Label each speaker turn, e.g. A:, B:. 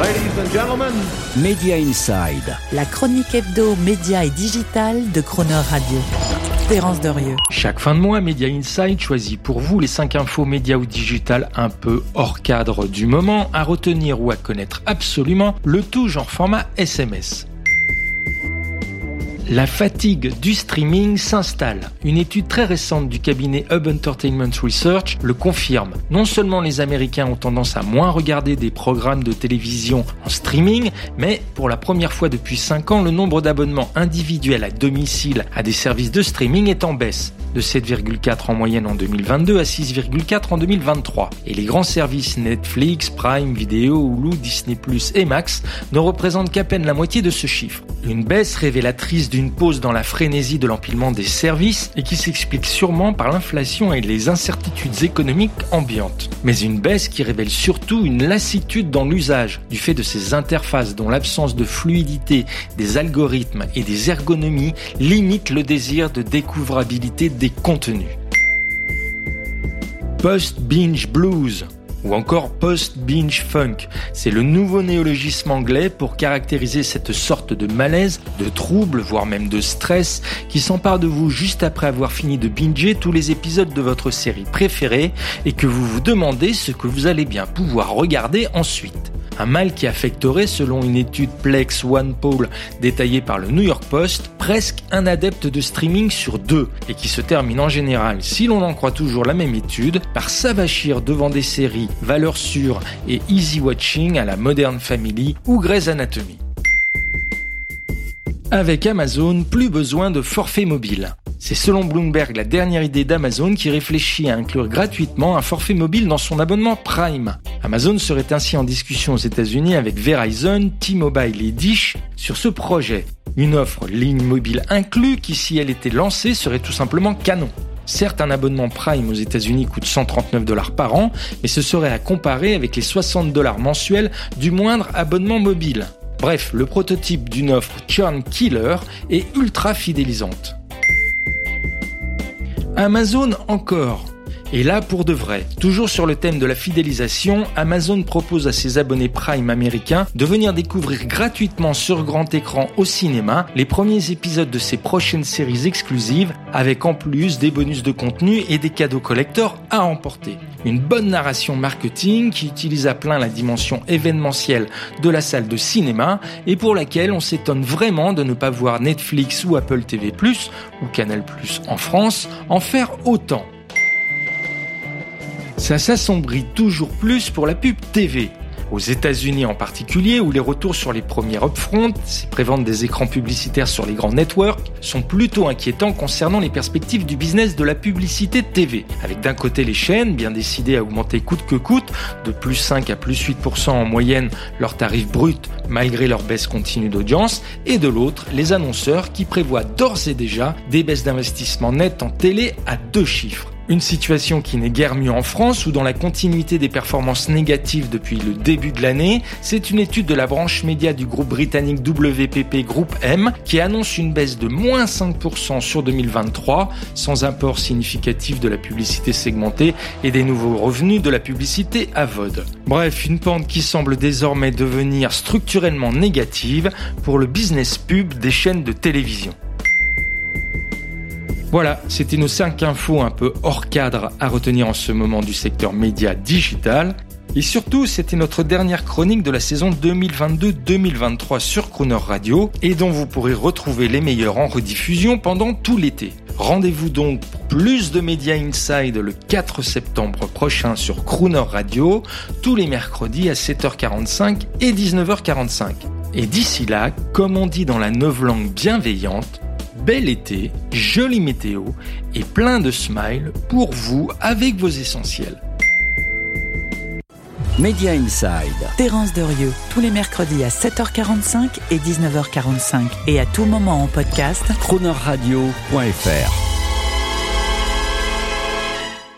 A: Ladies and gentlemen,
B: Media Inside.
C: La chronique hebdo, média et digital de Croner Radio. Terence Derieux.
D: Chaque fin de mois, Media Inside choisit pour vous les 5 infos médias ou digital un peu hors cadre du moment, à retenir ou à connaître absolument, le tout genre format SMS. La fatigue du streaming s'installe. Une étude très récente du cabinet Hub Entertainment Research le confirme. Non seulement les Américains ont tendance à moins regarder des programmes de télévision en streaming, mais pour la première fois depuis 5 ans, le nombre d'abonnements individuels à domicile à des services de streaming est en baisse de 7,4 en moyenne en 2022 à 6,4 en 2023. Et les grands services Netflix, Prime Video, Hulu, Disney+, et Max ne représentent qu'à peine la moitié de ce chiffre. Une baisse révélatrice d'une pause dans la frénésie de l'empilement des services et qui s'explique sûrement par l'inflation et les incertitudes économiques ambiantes. Mais une baisse qui révèle surtout une lassitude dans l'usage du fait de ces interfaces dont l'absence de fluidité des algorithmes et des ergonomies limite le désir de découvrabilité contenus. Post-binge blues ou encore post-binge funk. C'est le nouveau néologisme anglais pour caractériser cette sorte de malaise, de trouble, voire même de stress qui s'empare de vous juste après avoir fini de binger tous les épisodes de votre série préférée et que vous vous demandez ce que vous allez bien pouvoir regarder ensuite. Un mal qui affecterait, selon une étude Plex One Poll détaillée par le New York Post, presque un adepte de streaming sur deux, et qui se termine en général, si l'on en croit toujours la même étude, par s'avachir devant des séries valeurs sûres et easy watching à la Modern Family ou Grey's Anatomy. Avec Amazon, plus besoin de forfait mobile. C'est selon Bloomberg la dernière idée d'Amazon qui réfléchit à inclure gratuitement un forfait mobile dans son abonnement Prime. Amazon serait ainsi en discussion aux États-Unis avec Verizon, T-Mobile et Dish sur ce projet. Une offre ligne mobile inclus qui, si elle était lancée, serait tout simplement canon. Certes, un abonnement Prime aux États-Unis coûte 139 dollars par an, mais ce serait à comparer avec les 60 dollars mensuels du moindre abonnement mobile. Bref, le prototype d'une offre churn killer est ultra fidélisante. Amazon encore. Et là, pour de vrai, toujours sur le thème de la fidélisation, Amazon propose à ses abonnés Prime américains de venir découvrir gratuitement sur grand écran au cinéma les premiers épisodes de ses prochaines séries exclusives, avec en plus des bonus de contenu et des cadeaux collecteurs à emporter. Une bonne narration marketing qui utilise à plein la dimension événementielle de la salle de cinéma et pour laquelle on s'étonne vraiment de ne pas voir Netflix ou Apple TV+, ou Canal+, en France, en faire autant. Ça s'assombrit toujours plus pour la pub TV. Aux États-Unis en particulier, où les retours sur les premiers upfront, ces préventes des écrans publicitaires sur les grands networks, sont plutôt inquiétants concernant les perspectives du business de la publicité TV. Avec d'un côté les chaînes, bien décidées à augmenter coûte que coûte, de plus 5 à plus 8% en moyenne leur tarif brut malgré leur baisse continue d'audience, et de l'autre, les annonceurs qui prévoient d'ores et déjà des baisses d'investissement net en télé à deux chiffres. Une situation qui n'est guère mieux en France, où dans la continuité des performances négatives depuis le début de l'année, c'est une étude de la branche média du groupe britannique WPP Group M qui annonce une baisse de moins 5% sur 2023, sans apport significatif de la publicité segmentée et des nouveaux revenus de la publicité à VOD. Bref, une pente qui semble désormais devenir structurellement négative pour le business pub des chaînes de télévision. Voilà, c'était nos 5 infos un peu hors cadre à retenir en ce moment du secteur média digital. Et surtout, c'était notre dernière chronique de la saison 2022-2023 sur Crooner Radio et dont vous pourrez retrouver les meilleurs en rediffusion pendant tout l'été. Rendez-vous donc pour plus de Media Inside le 4 septembre prochain sur Crooner Radio, tous les mercredis à 7h45 et 19h45. Et d'ici là, comme on dit dans la neuve langue bienveillante, bel été, jolie météo et plein de smiles pour vous avec vos essentiels.
B: Media Inside.
C: Terence Derieux, tous les mercredis à 7h45 et 19h45 et à tout moment en podcast.
B: Cronerradio.fr